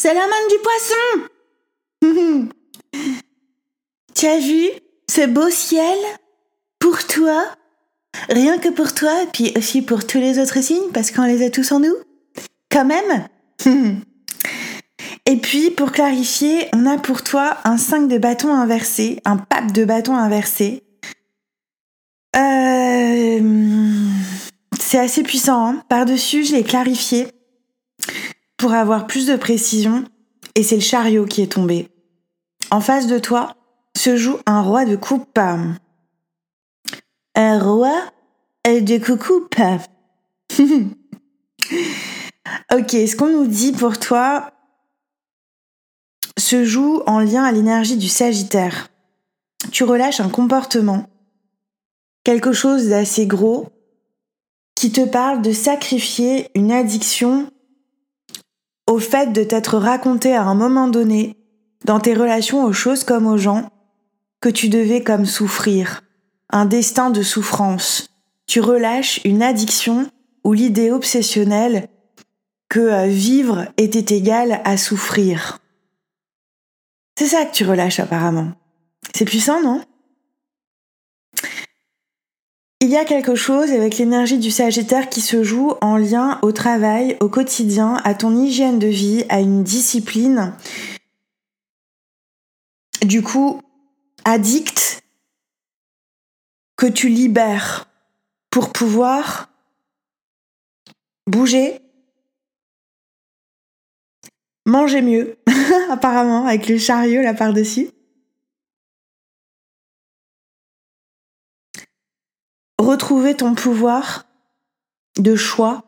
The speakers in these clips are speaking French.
C'est la main du poisson Tu as vu ce beau ciel Pour toi? Rien que pour toi, et puis aussi pour tous les autres signes, parce qu'on les a tous en nous Quand même Et puis, pour clarifier, on a pour toi un 5 de bâton inversé, un pape de bâton inversé. Euh, c'est assez puissant. Hein. Par-dessus, je l'ai clarifié pour avoir plus de précision. Et c'est le chariot qui est tombé. En face de toi se joue un roi de coupe. Un roi de coupe. ok, ce qu'on nous dit pour toi se joue en lien à l'énergie du Sagittaire. Tu relâches un comportement, quelque chose d'assez gros, qui te parle de sacrifier une addiction au fait de t'être raconté à un moment donné, dans tes relations aux choses comme aux gens, que tu devais comme souffrir, un destin de souffrance. Tu relâches une addiction ou l'idée obsessionnelle que euh, vivre était égal à souffrir. C'est ça que tu relâches apparemment. C'est puissant, non? Il y a quelque chose avec l'énergie du Sagittaire qui se joue en lien au travail, au quotidien, à ton hygiène de vie, à une discipline. Du coup, addict que tu libères pour pouvoir bouger, manger mieux, apparemment, avec le chariot là par-dessus. Retrouver ton pouvoir de choix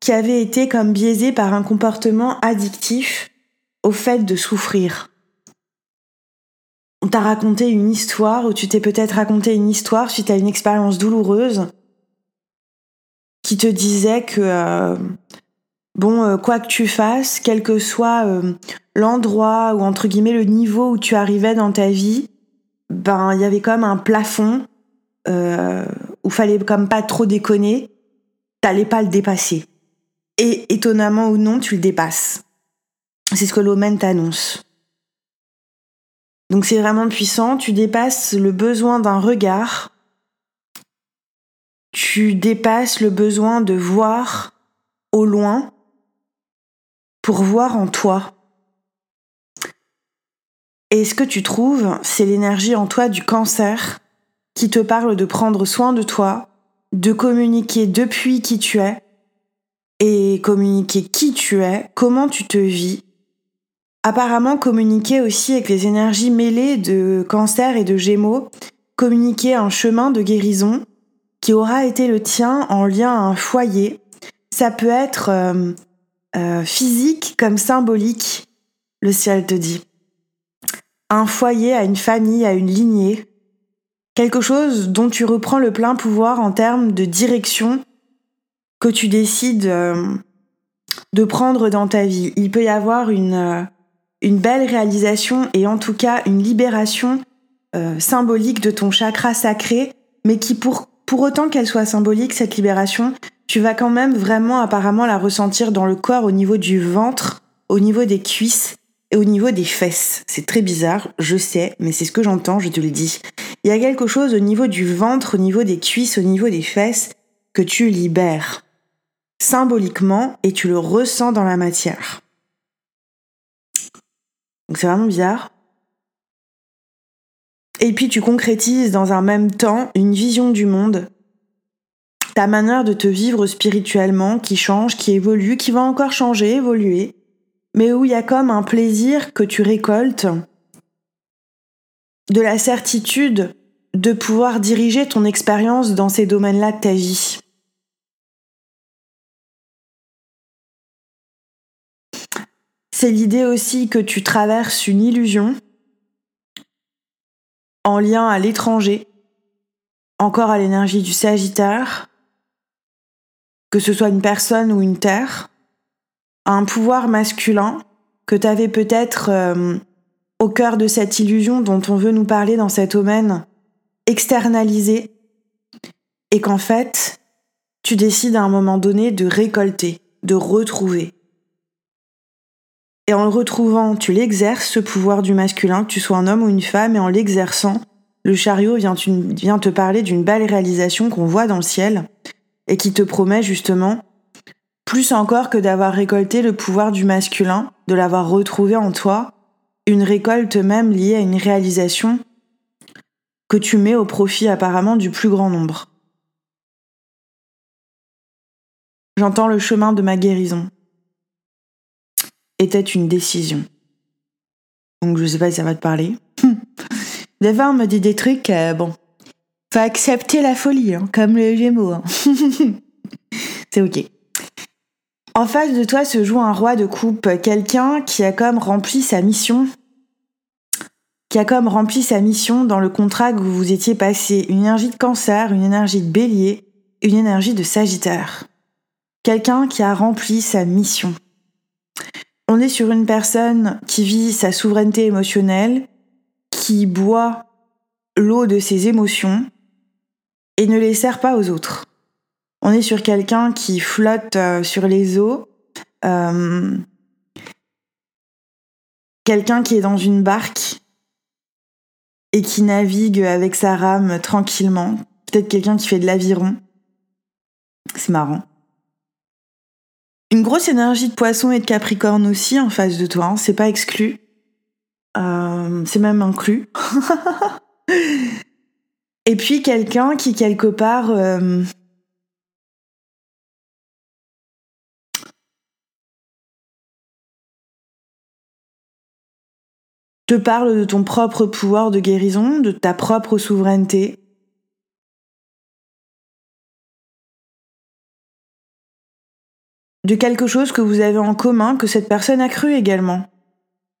qui avait été comme biaisé par un comportement addictif au fait de souffrir. On t'a raconté une histoire ou tu t'es peut-être raconté une histoire suite à une expérience douloureuse qui te disait que euh, bon euh, quoi que tu fasses, quel que soit euh, l'endroit ou entre guillemets le niveau où tu arrivais dans ta vie, ben il y avait comme un plafond où fallait comme pas trop déconner, t'allais pas le dépasser. Et étonnamment ou non, tu le dépasses. C'est ce que l'Omen t'annonce. Donc c'est vraiment puissant, tu dépasses le besoin d'un regard, tu dépasses le besoin de voir au loin pour voir en toi. Et ce que tu trouves, c'est l'énergie en toi du cancer qui te parle de prendre soin de toi, de communiquer depuis qui tu es, et communiquer qui tu es, comment tu te vis. Apparemment communiquer aussi avec les énergies mêlées de cancer et de gémeaux, communiquer un chemin de guérison qui aura été le tien en lien à un foyer. Ça peut être euh, euh, physique comme symbolique, le ciel te dit. Un foyer à une famille, à une lignée, quelque chose dont tu reprends le plein pouvoir en termes de direction que tu décides euh, de prendre dans ta vie. Il peut y avoir une, euh, belle réalisation et en tout cas une libération euh, symbolique de ton chakra sacré, mais qui pour autant qu'elle soit symbolique, cette libération, tu vas quand même vraiment apparemment la ressentir dans le corps au niveau du ventre, au niveau des cuisses et au niveau des fesses. C'est très bizarre, je sais, mais c'est ce que j'entends, je te le dis. Il y a quelque chose au niveau du ventre, au niveau des cuisses, au niveau des fesses, que tu libères symboliquement et tu le ressens dans la matière. Donc c'est vraiment bizarre. Et puis tu concrétises dans un même temps une vision du monde, ta manière de te vivre spirituellement qui change, qui évolue, qui va encore changer, évoluer, mais où il y a comme un plaisir que tu récoltes, de la certitude de pouvoir diriger ton expérience dans ces domaines-là de ta vie. C'est l'idée aussi que tu traverses une illusion en lien à l'étranger, encore à l'énergie du Sagittaire, que ce soit une personne ou une terre, un pouvoir masculin que tu avais peut-être euh, au cœur de cette illusion dont on veut nous parler dans cet domaine, externalisé, et qu'en fait, tu décides à un moment donné de récolter, de retrouver. Et en le retrouvant, tu l'exerces, ce pouvoir du masculin, que tu sois un homme ou une femme, et en l'exerçant, le chariot vient, vient te parler d'une belle réalisation qu'on voit dans le ciel et qui te promet justement, plus encore que d'avoir récolté le pouvoir du masculin, de l'avoir retrouvé en toi, une récolte même liée à une réalisation que tu mets au profit apparemment du plus grand nombre. J'entends le chemin de ma guérison. Était une décision. Donc je sais pas si ça va te parler. On me dit des trucs, euh, bon, faut accepter la folie, hein, comme le Gémeaux. Hein. C'est ok. En face de toi se joue un roi de coupe, quelqu'un qui a comme rempli sa mission, qui a comme rempli sa mission dans le contrat que vous étiez passé, une énergie de cancer, une énergie de bélier, une énergie de sagittaire quelqu'un qui a rempli sa mission. On est sur une personne qui vit sa souveraineté émotionnelle, qui boit l'eau de ses émotions et ne les sert pas aux autres. On est sur quelqu'un qui flotte euh, sur les eaux, euh, quelqu'un qui est dans une barque et qui navigue avec sa rame tranquillement, peut-être quelqu'un qui fait de l'aviron. C'est marrant. Une grosse énergie de poisson et de capricorne aussi en face de toi, hein, c'est pas exclu. Euh, c'est même inclus. et puis quelqu'un qui quelque part... Euh, te parle de ton propre pouvoir de guérison, de ta propre souveraineté, de quelque chose que vous avez en commun, que cette personne a cru également,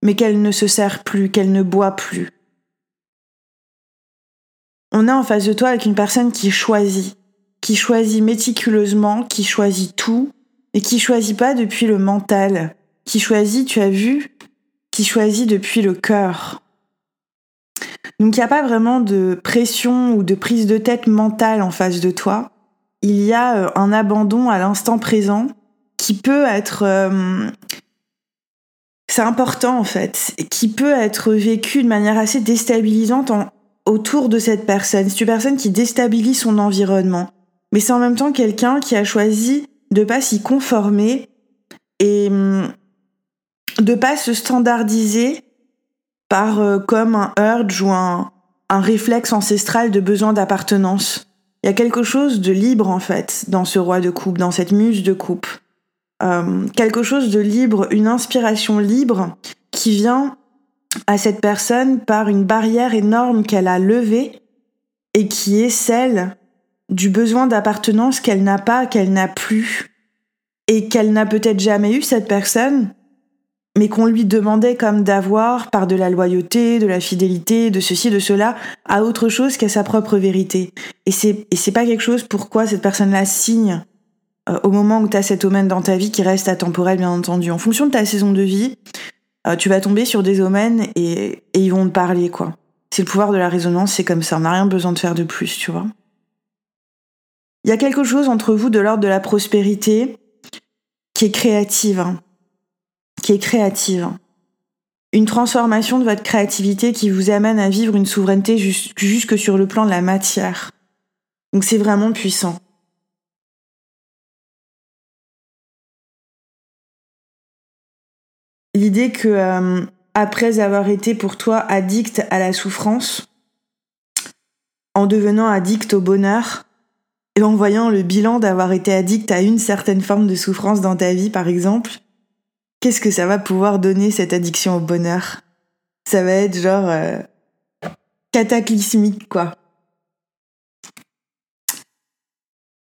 mais qu'elle ne se sert plus, qu'elle ne boit plus. On est en face de toi avec une personne qui choisit, qui choisit méticuleusement, qui choisit tout, et qui choisit pas depuis le mental, qui choisit, tu as vu, qui choisit depuis le cœur. Donc il n'y a pas vraiment de pression ou de prise de tête mentale en face de toi. Il y a euh, un abandon à l'instant présent qui peut être euh, c'est important en fait, qui peut être vécu de manière assez déstabilisante autour de cette personne. C'est une personne qui déstabilise son environnement, mais c'est en même temps quelqu'un qui a choisi de pas s'y conformer et hum, de pas se standardiser par euh, comme un urge ou un, un réflexe ancestral de besoin d'appartenance. Il y a quelque chose de libre en fait dans ce roi de coupe, dans cette muse de coupe. Euh, quelque chose de libre, une inspiration libre qui vient à cette personne par une barrière énorme qu'elle a levée et qui est celle du besoin d'appartenance qu'elle n'a pas, qu'elle n'a plus et qu'elle n'a peut-être jamais eu cette personne, mais qu'on lui demandait comme d'avoir par de la loyauté, de la fidélité, de ceci, de cela, à autre chose qu'à sa propre vérité. Et c'est, et pas quelque chose pourquoi cette personne-là signe euh, au moment où tu as cet domaine dans ta vie qui reste atemporel, bien entendu. En fonction de ta saison de vie, euh, tu vas tomber sur des omens et, et ils vont te parler, quoi. C'est le pouvoir de la résonance, c'est comme ça. On n'a rien besoin de faire de plus, tu vois. Il y a quelque chose entre vous de l'ordre de la prospérité qui est créative, hein. Qui est créative. Une transformation de votre créativité qui vous amène à vivre une souveraineté jusque sur le plan de la matière. Donc c'est vraiment puissant. l'idée que euh, après avoir été pour toi addict à la souffrance, en devenant addict au bonheur, et en voyant le bilan d'avoir été addict à une certaine forme de souffrance dans ta vie, par exemple, qu'est-ce que ça va pouvoir donner cette addiction au bonheur? Ça va être genre euh, cataclysmique, quoi.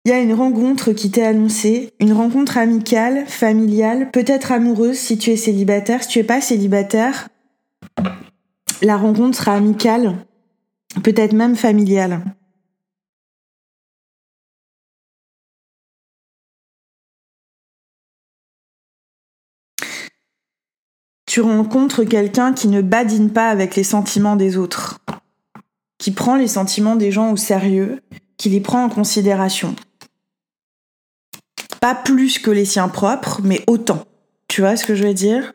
Il y a une rencontre qui t'est annoncée, une rencontre amicale, familiale, peut-être amoureuse si tu es célibataire. Si tu es pas célibataire, la rencontre sera amicale, peut-être même familiale. tu rencontres quelqu'un qui ne badine pas avec les sentiments des autres, qui prend les sentiments des gens au sérieux, qui les prend en considération. Pas plus que les siens propres, mais autant. Tu vois ce que je veux dire?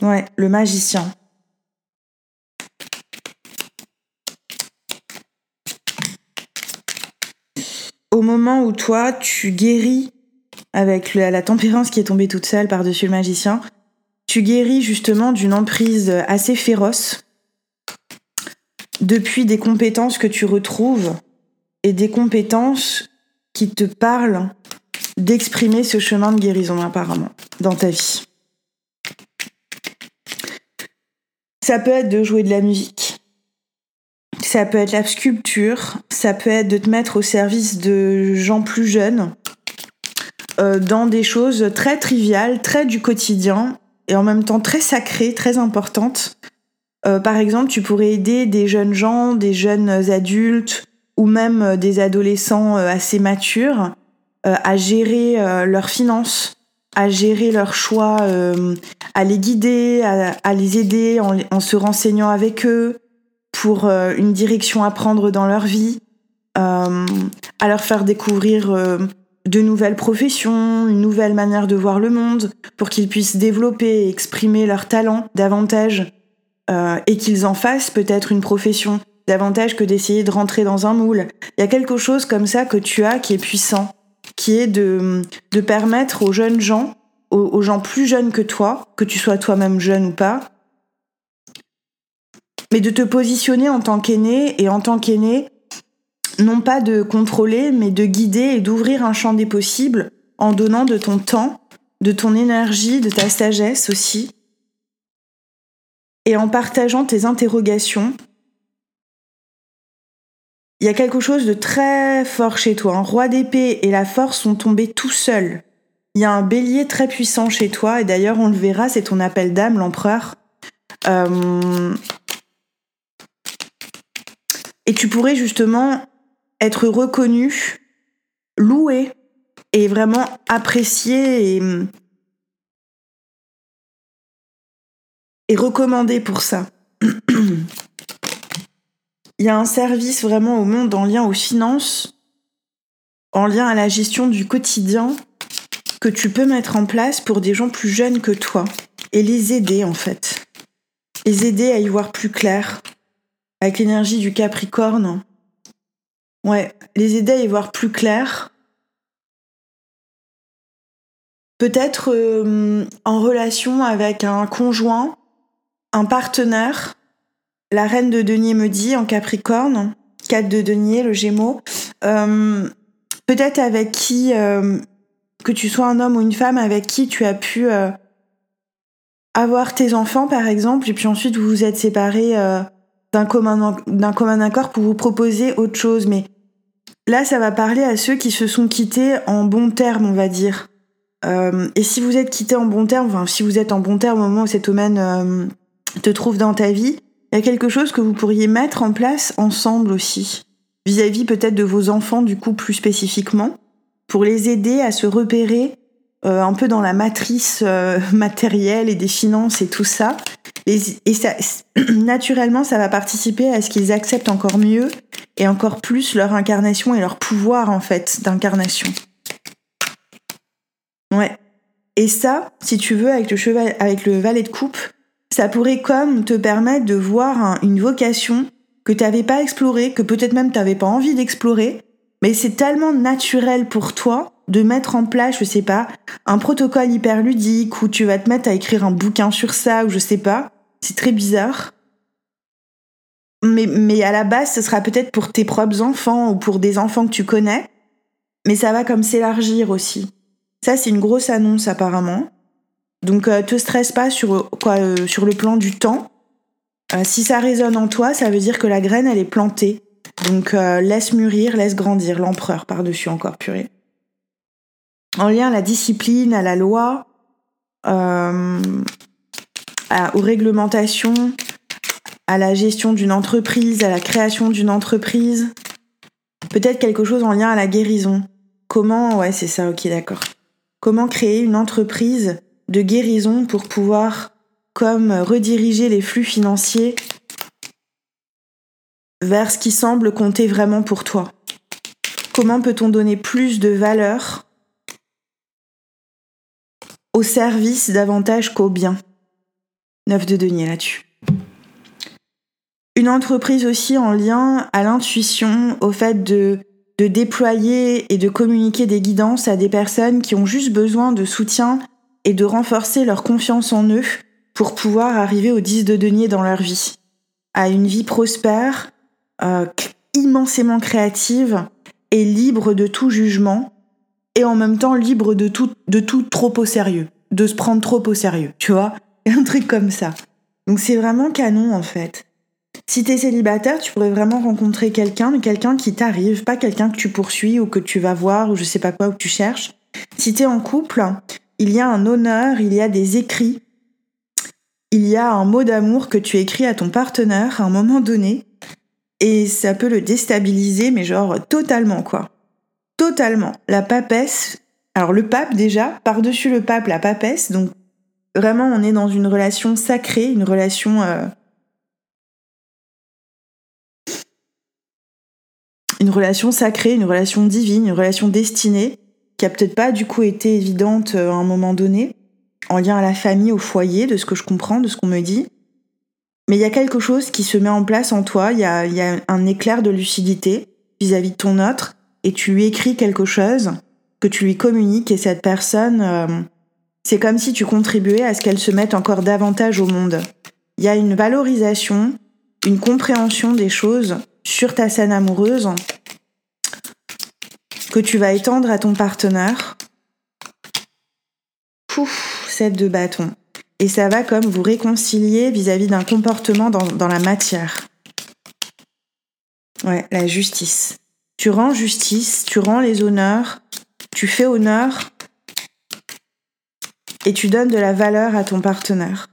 Ouais, le magicien. Au moment où toi, tu guéris avec la, tempérance qui est tombée toute seule par-dessus le magicien, tu guéris justement d'une emprise assez féroce depuis des compétences que tu retrouves et des compétences qui te parlent d'exprimer ce chemin de guérison apparemment dans ta vie. Ça peut être de jouer de la musique, ça peut être la sculpture, ça peut être de te mettre au service de gens plus jeunes dans des choses très triviales, très du quotidien et en même temps très sacrées, très importantes. Euh, par exemple, tu pourrais aider des jeunes gens, des jeunes adultes ou même euh, des adolescents assez matures à gérer leurs finances, à gérer leurs choix, à les guider, à, les aider en, se renseignant avec eux pour une direction à prendre dans leur vie, à leur faire découvrir de nouvelles professions, une nouvelle manière de voir le monde, pour qu'ils puissent développer et exprimer leurs talents davantage, euh, et qu'ils en fassent peut-être une profession davantage que d'essayer de rentrer dans un moule. Il y a quelque chose comme ça que tu as qui est puissant, qui est de, de permettre aux jeunes gens, aux, aux gens plus jeunes que toi, que tu sois toi-même jeune ou pas, mais de te positionner en tant qu'aîné et en tant qu'aîné, non pas de contrôler, mais de guider et d'ouvrir un champ des possibles en donnant de ton temps, de ton énergie, de ta sagesse aussi, et en partageant tes interrogations. Il y a quelque chose de très fort chez toi. Un roi d'épée et la force sont tombés tout seuls. Il y a un bélier très puissant chez toi, et d'ailleurs on le verra, c'est ton appel d'âme, l'empereur. Euh, et tu pourrais justement être reconnu, loué et vraiment apprécié et, recommandé pour ça. Il y a un service vraiment au monde en lien aux finances, en lien à la gestion du quotidien que tu peux mettre en place pour des gens plus jeunes que toi et les aider en fait. Les aider à y voir plus clair avec l'énergie du Capricorne Ouais, les aider à y voir plus clair. Peut-être euh, en relation avec un conjoint, un partenaire. La reine de denier me dit en Capricorne, 4 de denier, le Gémeaux. Euh, peut-être avec qui, euh, que tu sois un homme ou une femme, avec qui tu as pu avoir tes enfants par exemple, et puis ensuite vous vous êtes séparés d'un commun, commun accord pour vous proposer autre chose. Mais là, ça va parler à ceux qui se sont quittés en bon terme, on va dire. Euh, et si vous êtes quittés en bon terme, enfin, si vous êtes en bon terme au moment où cet homme euh, te trouve dans ta vie, il y a quelque chose que vous pourriez mettre en place ensemble aussi. Vis-à-vis peut-être de vos enfants, du coup, plus spécifiquement, pour les aider à se repérer euh, un peu dans la matrice matérielle et des finances et tout ça, et, ça, naturellement, ça va participer à ce qu'ils acceptent encore mieux et encore plus leur incarnation et leur pouvoir en fait d'incarnation. Ouais. Et ça, si tu veux, avec le cheval, avec le valet de coupe, ça pourrait comme te permettre de voir une vocation que tu n'avais pas explorée, que peut-être même tu n'avais pas envie d'explorer, mais c'est tellement naturel pour toi de mettre en place, je sais pas, un protocole hyper ludique où tu vas te mettre à écrire un bouquin sur ça ou je sais pas. C'est très bizarre. Mais, mais à la base, ce sera peut-être pour tes propres enfants ou pour des enfants que tu connais. Mais ça va comme s'élargir aussi. Ça, c'est une grosse annonce apparemment. Donc, euh, te stresse pas sur, quoi, euh, sur le plan du temps. Euh, si ça résonne en toi, ça veut dire que la graine, elle est plantée. Donc, laisse mûrir, laisse grandir l'empereur par-dessus encore, purée en lien à la discipline, à la loi, euh, aux réglementations, à la gestion d'une entreprise, à la création d'une entreprise. Peut-être quelque chose en lien à la guérison. Comment, ouais, c'est ça, ok, d'accord. Comment créer une entreprise de guérison pour pouvoir, comme, rediriger les flux financiers vers ce qui semble compter vraiment pour toi? Comment peut-on donner plus de valeur au service davantage qu'au bien. 9 de denier là-dessus. Une entreprise aussi en lien à l'intuition, au fait de, de déployer et de communiquer des guidances à des personnes qui ont juste besoin de soutien et de renforcer leur confiance en eux pour pouvoir arriver au 10 de denier dans leur vie. À une vie prospère, euh, immensément créative et libre de tout jugement et en même temps libre de tout, de tout trop au sérieux, de se prendre trop au sérieux, tu vois Un truc comme ça. Donc c'est vraiment canon en fait. Si t'es célibataire, tu pourrais vraiment rencontrer quelqu'un, quelqu'un qui t'arrive, pas quelqu'un que tu poursuis ou que tu vas voir ou je sais pas quoi ou que tu cherches. Si t'es en couple, il y a un honneur, il y a des écrits, il y a un mot d'amour que tu écris à ton partenaire à un moment donné, et ça peut le déstabiliser, mais genre totalement quoi. Totalement. La papesse, alors le pape déjà, par-dessus le pape, la papesse, donc vraiment on est dans une relation sacrée, une relation... Euh, une relation sacrée, une relation divine, une relation destinée, qui a peut-être pas du coup été évidente euh, à un moment donné, en lien à la famille, au foyer, de ce que je comprends, de ce qu'on me dit. Mais il y a quelque chose qui se met en place en toi, il y a, y a, un éclair de lucidité vis-à-vis de ton autre, et tu lui écris quelque chose que tu lui communiques, et cette personne, euh, c'est comme si tu contribuais à ce qu'elle se mette encore davantage au monde. Il y a une valorisation, une compréhension des choses sur ta scène amoureuse que tu vas étendre à ton partenaire. Pouf, cette de bâton. Et ça va comme vous réconcilier vis-à-vis d'un comportement dans, dans la matière. Ouais, la justice. Tu rends justice, tu rends les honneurs, tu fais honneur et tu donnes de la valeur à ton partenaire.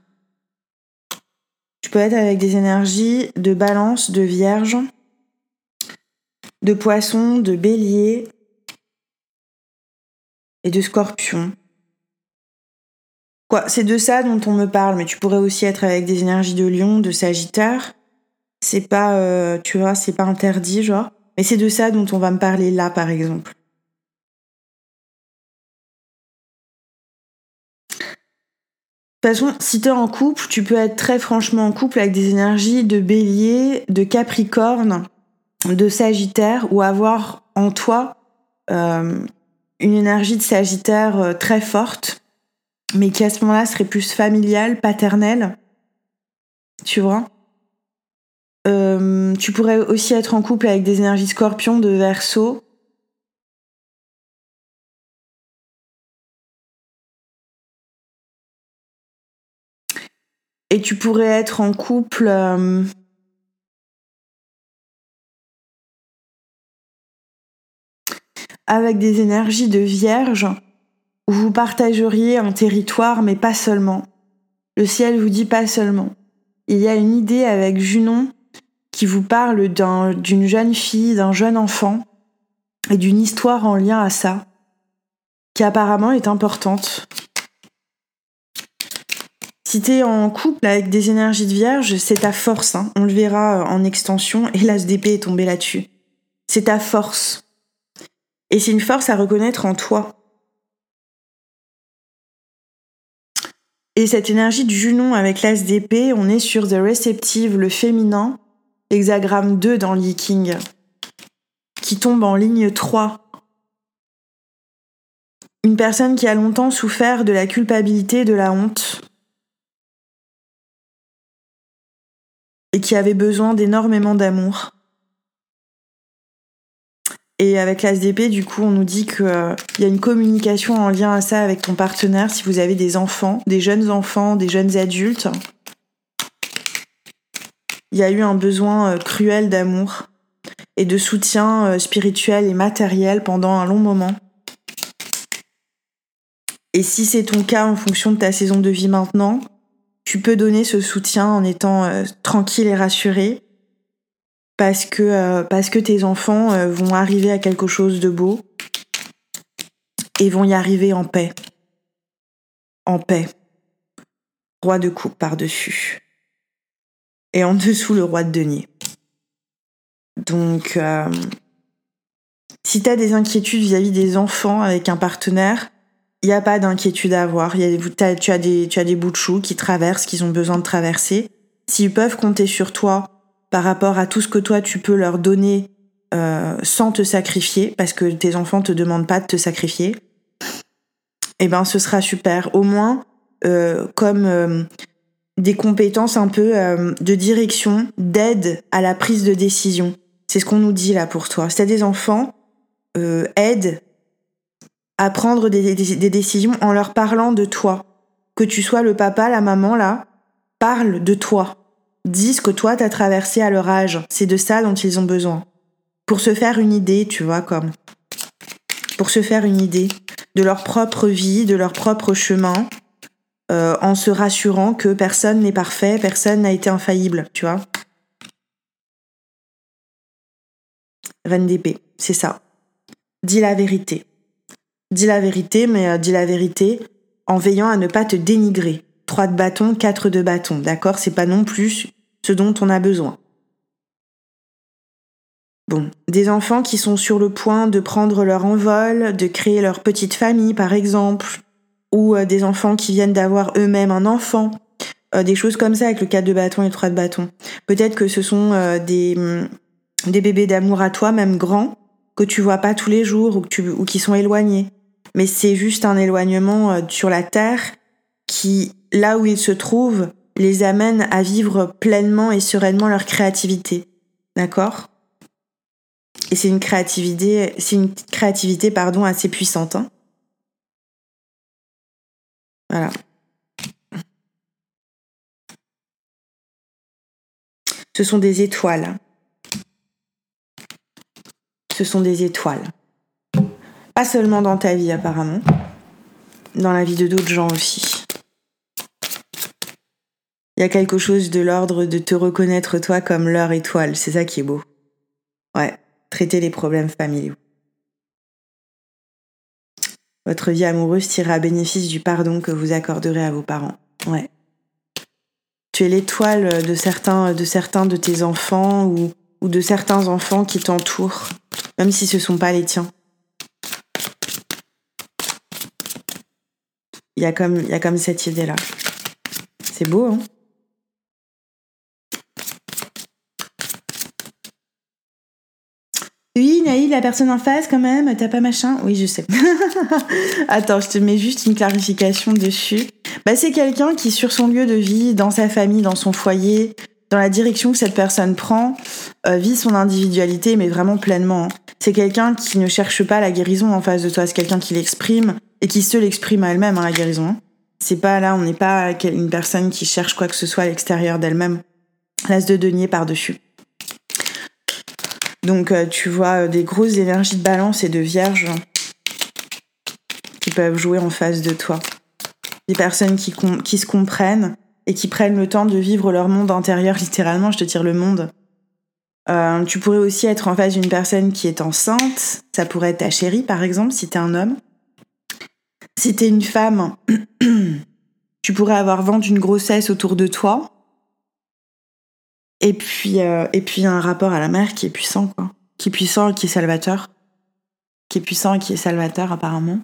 Tu peux être avec des énergies de balance, de vierge, de poisson, de bélier et de scorpion. Quoi, c'est de ça dont on me parle, mais tu pourrais aussi être avec des énergies de lion, de sagittaire. C'est pas, euh, tu vois, c'est pas interdit, genre. Mais c'est de ça dont on va me parler là, par exemple. De toute façon, si t'es en couple, tu peux être très franchement en couple avec des énergies de bélier, de capricorne, de Sagittaire ou avoir en toi euh, une énergie de Sagittaire euh, très forte, mais qui à ce moment-là serait plus familiale, paternelle. Tu vois? Euh, Tu pourrais aussi être en couple avec des énergies Scorpion, de Verseau. Et tu pourrais être en couple avec des énergies de vierge, où vous partageriez un territoire, mais pas seulement. Le ciel vous dit pas seulement. Il y a une idée avec Junon qui vous parle d'une jeune fille, d'un jeune enfant, et d'une histoire en lien à ça, qui apparemment est importante. Si t'es en couple avec des énergies de vierge, c'est ta force, hein. on le verra en extension, et l'ASDP est tombé là-dessus. C'est ta force. Et c'est une force à reconnaître en toi. Et cette énergie du Junon avec l'As d'épée, on est sur The Receptive, le féminin, hexagramme 2 dans le King, qui tombe en ligne 3. Une personne qui a longtemps souffert de la culpabilité, de la honte, et qui avait besoin d'énormément d'amour. Et avec l'ASDP, du coup, on nous dit qu'il euh, y a une communication en lien à ça avec ton partenaire si vous avez des enfants, des jeunes enfants, des jeunes adultes. Il y a eu un besoin euh, cruel d'amour et de soutien euh, spirituel et matériel pendant un long moment. Et si c'est ton cas en fonction de ta saison de vie maintenant, tu peux donner ce soutien en étant tranquille et rassuré parce que, euh, tes enfants euh, vont arriver à quelque chose de beau et vont y arriver en paix. En paix. Roi de coupe par-dessus. Et en dessous, le roi de denier. Donc, euh, si tu as des inquiétudes vis-à-vis des enfants avec un partenaire, il n'y a pas d'inquiétude à avoir. Tu, as des, tu as bouts de chou qui traversent, qu'ils ont besoin de traverser. S'ils peuvent compter sur toi par rapport à tout ce que toi tu peux leur donner euh, sans te sacrifier, parce que tes enfants te demandent pas de te sacrifier, eh ben ce sera super. Au moins, euh, comme des compétences un peu de direction, d'aide à la prise de décision. C'est ce qu'on nous dit là pour toi. Si t'as des enfants, aide à prendre des, décisions en leur parlant de toi. Que tu sois le papa, la maman, là, parle de toi. Dis ce que toi t'as traversé à leur âge. C'est de ça dont ils ont besoin. Pour se faire une idée, tu vois, comme. Pour se faire une idée de leur propre vie, de leur propre chemin, euh, en se rassurant que personne n'est parfait, personne n'a été infaillible, tu vois. Reine d'épée, c'est ça. Dis la vérité. Dis la vérité, mais euh, dis la vérité en veillant à ne pas te dénigrer. Trois de bâton, quatre de bâton, d'accord? C'est pas non plus ce dont on a besoin. Bon, des enfants qui sont sur le point de prendre leur envol, de créer leur petite famille par exemple, ou euh, des enfants qui viennent d'avoir eux-mêmes un enfant, euh, des choses comme ça avec le 4 de bâton et le 3 de bâton. Peut-être que ce sont des, mm, des bébés d'amour à toi, même grands, que tu vois pas tous les jours ou, ou qui sont éloignés mais c'est juste un éloignement euh, sur la Terre qui, là où ils se trouvent, les amène à vivre pleinement et sereinement leur créativité. D'accord? Et c'est une créativité, c'est une créativité pardon assez puissante. Hein voilà. Ce sont des étoiles. Ce sont des étoiles. Pas seulement dans ta vie apparemment, dans la vie de d'autres gens aussi. Il y a quelque chose de l'ordre de te reconnaître toi comme leur étoile, c'est ça qui est beau. Ouais, traiter les problèmes familiaux. Votre vie amoureuse tirera bénéfice du pardon que vous accorderez à vos parents. Ouais. Tu es l'étoile de certains, de certains de tes enfants ou, de certains enfants qui t'entourent, même si ce ne sont pas les tiens. Il y a comme cette idée-là. C'est beau, hein? Oui, Naïl, la personne en face, quand même, t'as pas machin? Oui, je sais. Attends, je te mets juste une clarification dessus. Bah, c'est quelqu'un qui, sur son lieu de vie, dans sa famille, dans son foyer, dans la direction que cette personne prend, euh, vit son individualité, mais vraiment pleinement. Hein. C'est quelqu'un qui ne cherche pas la guérison en face de toi, c'est quelqu'un qui l'exprime et qui se l'exprime à elle-même, hein, la guérison. Hein. C'est pas là, on n'est pas une personne qui cherche quoi que ce soit à l'extérieur d'elle-même. L'as de denier par-dessus. Donc euh, tu vois euh, des grosses énergies de balance et de vierge qui peuvent jouer en face de toi. Des personnes qui, se comprennent et qui prennent le temps de vivre leur monde intérieur, littéralement, je te tire le monde. Euh, tu pourrais aussi être en face d'une personne qui est enceinte. Ça pourrait être ta chérie, par exemple, si t'es un homme. Si t'es une femme, tu pourrais avoir vendu une grossesse autour de toi. Et puis, euh, et puis un rapport à la mère qui est puissant, quoi. Qui est puissant qui est salvateur. Qui est puissant et qui est salvateur, apparemment.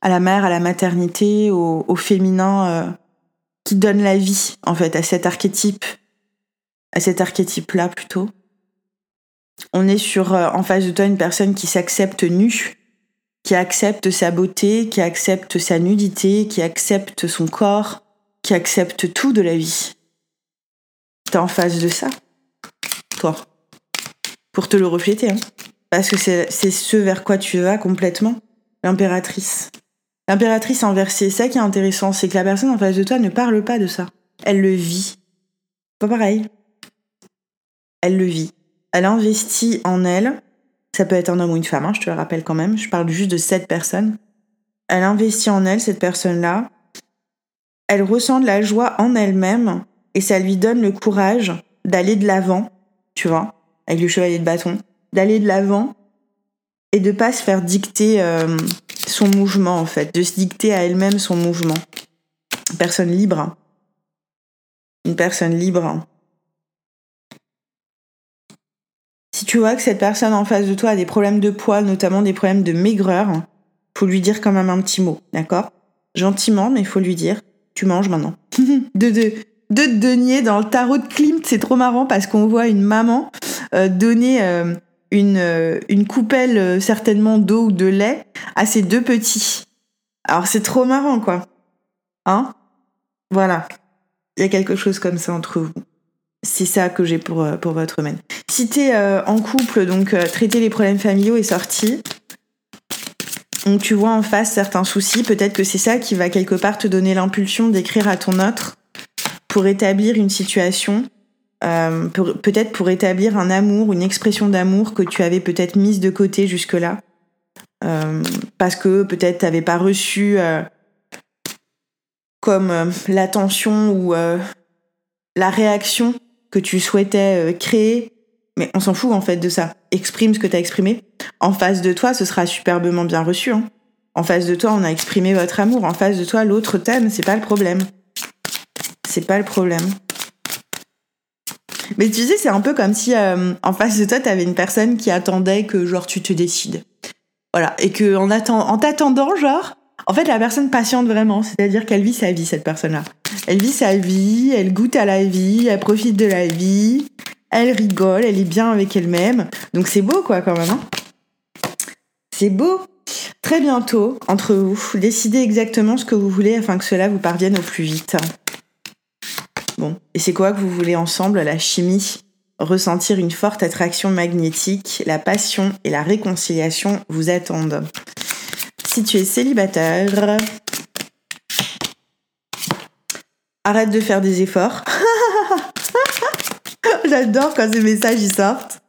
À la mère, à la maternité, au, féminin euh, qui donne la vie, en fait, à cet archétype. À cet archétype-là, plutôt. On est sur, euh, en face de toi, une personne qui s'accepte nue qui accepte sa beauté, qui accepte sa nudité, qui accepte son corps, qui accepte tout de la vie. T'es en face de ça, toi, pour te le refléter, hein. parce que c'est ce vers quoi tu vas complètement, l'impératrice. L'impératrice inversée, ça qui est intéressant, c'est que la personne en face de toi ne parle pas de ça. Elle le vit. Pas pareil. Elle le vit. Elle investit en elle ça peut être un homme ou une femme, hein, je te le rappelle quand même. Je parle juste de cette personne. Elle investit en elle, cette personne-là. Elle ressent de la joie en elle-même et ça lui donne le courage d'aller de l'avant, tu vois, avec le chevalier de bâton, d'aller de l'avant et de pas se faire dicter euh, son mouvement en fait, de se dicter à elle-même son mouvement. Personne libre. Une personne libre. Si tu vois que cette personne en face de toi a des problèmes de poids, notamment des problèmes de maigreur, faut lui dire quand même un petit mot, d'accord? Gentiment, mais il faut lui dire, tu manges maintenant. de, de, de deniers dans le tarot de Klimt, c'est trop marrant parce qu'on voit une maman euh, donner euh, une, euh, une coupelle certainement d'eau ou de lait à ses deux petits. Alors c'est trop marrant quoi. Hein? Voilà. Il y a quelque chose comme ça entre vous. C'est ça que j'ai pour, pour votre domaine. Si t'es en couple, donc traiter les problèmes familiaux est sorti. Donc tu vois en face certains soucis, peut-être que c'est ça qui va quelque part te donner l'impulsion d'écrire à ton autre pour établir une situation, euh, peut-être pour établir un amour, une expression d'amour que tu avais peut-être mise de côté jusque-là, euh, parce que peut-être tu n'avais pas reçu euh, comme l'attention ou la réaction que tu souhaitais créer. Mais on s'en fout en fait de ça. Exprime ce que tu as exprimé. En face de toi, ce sera superbement bien reçu. Hein. En face de toi, on a exprimé votre amour. En face de toi, l'autre t'aime, c'est pas le problème. C'est pas le problème. Mais tu sais, c'est un peu comme si euh, en face de toi, t'avais une personne qui attendait que genre tu te décides. Voilà. Et que en, en t'attendant, genre, en fait, la personne patiente vraiment. C'est-à-dire qu'elle vit sa vie, cette personne-là. Elle vit sa vie, elle goûte à la vie, elle profite de la vie, elle rigole, elle est bien avec elle-même. Donc c'est beau, quoi, quand même. Hein c'est beau. Très bientôt, entre vous, décidez exactement ce que vous voulez afin que cela vous parvienne au plus vite. Bon, et c'est quoi que vous voulez ensemble La chimie? Ressentir une forte attraction magnétique, la passion et la réconciliation vous attendent. Si tu es célibataire, arrête de faire des efforts. J'adore quand ces messages y sortent.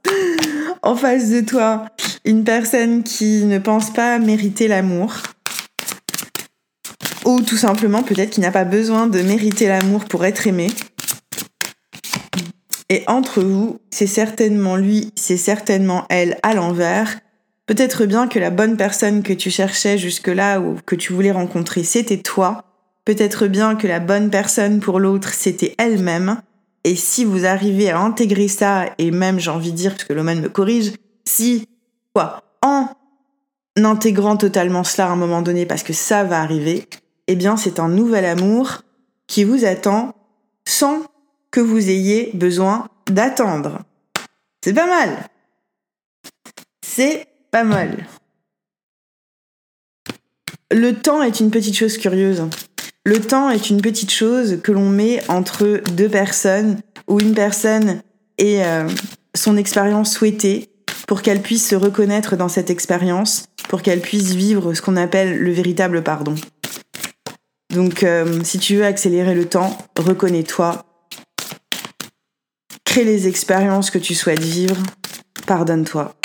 En face de toi, une personne qui ne pense pas mériter l'amour. Ou tout simplement peut-être qui n'a pas besoin de mériter l'amour pour être aimé. Et entre vous, c'est certainement lui, c'est certainement elle à l'envers. Peut-être bien que la bonne personne que tu cherchais jusque-là ou que tu voulais rencontrer, c'était toi. Peut-être bien que la bonne personne pour l'autre, c'était elle-même. Et si vous arrivez à intégrer ça, et même j'ai envie de dire, parce que Loman me corrige, si en intégrant totalement cela à un moment donné, parce que ça va arriver, eh bien, c'est un nouvel amour qui vous attend sans que vous ayez besoin d'attendre. C'est pas mal. C'est pas mal. Le temps est une petite chose curieuse. Le temps est une petite chose que l'on met entre deux personnes où une personne et euh, son expérience souhaitée pour qu'elle puisse se reconnaître dans cette expérience, pour qu'elle puisse vivre ce qu'on appelle le véritable pardon. Donc euh, si tu veux accélérer le temps, reconnais-toi, crée les expériences que tu souhaites vivre, pardonne-toi.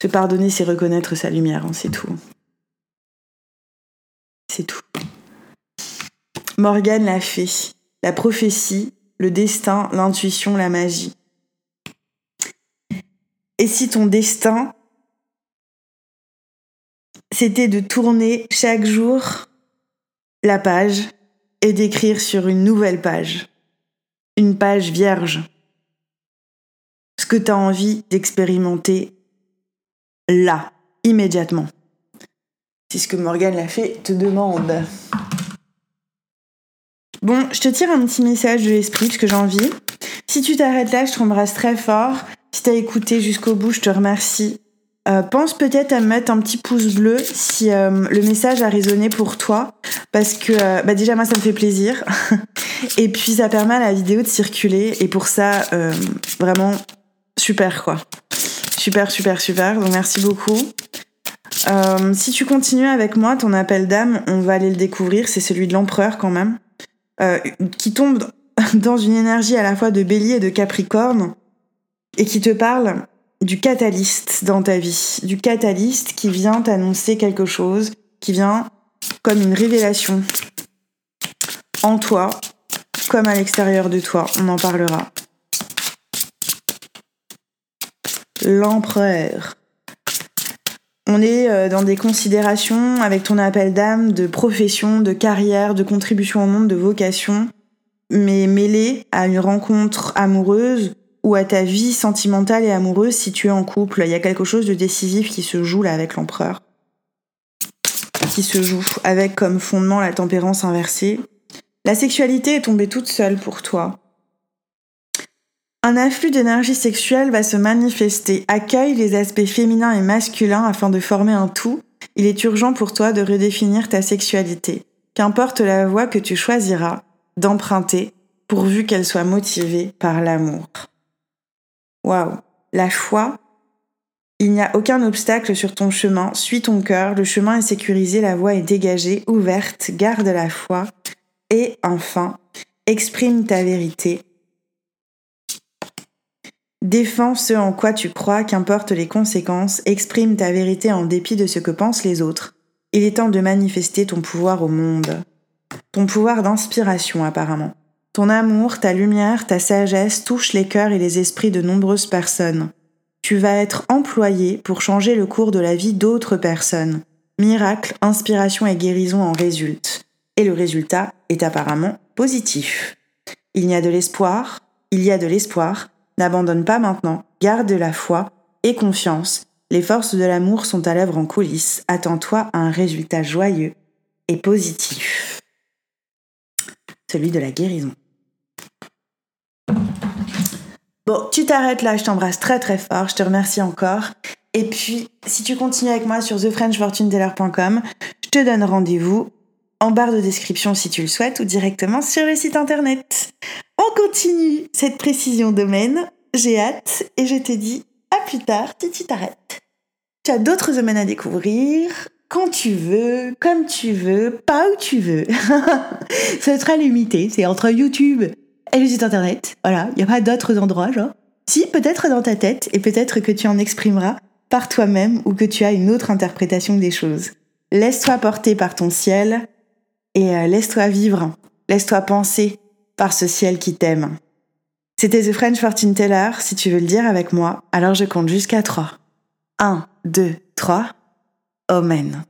Se pardonner, c'est reconnaître sa lumière, hein, c'est tout. C'est tout. Morgane l'a fait. La prophétie, le destin, l'intuition, la magie. Et si ton destin, c'était de tourner chaque jour la page et d'écrire sur une nouvelle page, une page vierge, ce que tu as envie d'expérimenter là, immédiatement. C'est ce que Morgane l'a fait, te demande. Bon, je te tire un petit message de l'esprit parce que j'ai envie. Si tu t'arrêtes là, je t'embrasse très fort. Si t'as écouté jusqu'au bout, je te remercie. Euh, pense peut-être à mettre un petit pouce bleu si euh, le message a résonné pour toi, parce que euh, bah déjà moi ça me fait plaisir, et puis ça permet à la vidéo de circuler, et pour ça vraiment super quoi, super super super. Donc merci beaucoup. si tu continues avec moi, ton appel d'âme, on va aller le découvrir, c'est celui de l'empereur quand même, qui tombe dans une énergie à la fois de bélier et de capricorne et qui te parle du catalyste dans ta vie, du catalyste qui vient t'annoncer quelque chose, qui vient comme une révélation en toi, comme à l'extérieur de toi. On en parlera. L'empereur. On est euh, dans des considérations avec ton appel d'âme de profession, de carrière, de contribution au monde, de vocation, mais mêlé à une rencontre amoureuse ou à ta vie sentimentale et amoureuse si tu es en couple. Il y a quelque chose de décisif qui se joue là avec l'empereur. Qui se joue avec comme fondement la tempérance inversée. La sexualité est tombée toute seule pour toi. Un afflux d'énergie sexuelle va se manifester. Accueille les aspects féminins et masculins afin de former un tout. Il est urgent pour toi de redéfinir ta sexualité. Qu'importe la voie que tu choisiras d'emprunter, pourvu qu'elle soit motivée par l'amour. Waouh, la foi. Il n'y a aucun obstacle sur ton chemin, suis ton cœur, le chemin est sécurisé, la voie est dégagée, ouverte, garde la foi. Et enfin, exprime ta vérité, Défends ce en quoi tu crois, qu'importe les conséquences, exprime ta vérité en dépit de ce que pensent les autres. Il est temps de manifester ton pouvoir au monde. Ton pouvoir d'inspiration apparemment. Ton amour, ta lumière, ta sagesse touchent les cœurs et les esprits de nombreuses personnes. Tu vas être employé pour changer le cours de la vie d'autres personnes. Miracle, inspiration et guérison en résultent. Et le résultat est apparemment positif. Il y a de l'espoir, il y a de l'espoir, N'abandonne pas maintenant, garde la foi et confiance. Les forces de l'amour sont à l'œuvre en coulisses. Attends-toi à un résultat joyeux et positif. Celui de la guérison. Bon, tu t'arrêtes là, je t'embrasse très très fort, je te remercie encore. Et puis, si tu continues avec moi sur thefrenchfortuneteller.com, je te donne rendez-vous en barre de description si tu le souhaites ou directement sur le site internet. On continue cette précision domaine. J'ai hâte et je te dis à plus tard si tu t'arrêtes. Tu as d'autres domaines à découvrir quand tu veux, comme tu veux, pas où tu veux. Ce sera limité, c'est entre YouTube et le site internet. Voilà, il n'y a pas d'autres endroits, genre. Si, peut-être dans ta tête, et peut-être que tu en exprimeras par toi-même ou que tu as une autre interprétation des choses. Laisse-toi porter par ton ciel et euh, laisse-toi vivre, laisse-toi penser par ce ciel qui t'aime. C'était The French Fortune Teller, si tu veux le dire avec moi, alors je compte jusqu'à 3. 1, 2, 3. Amen.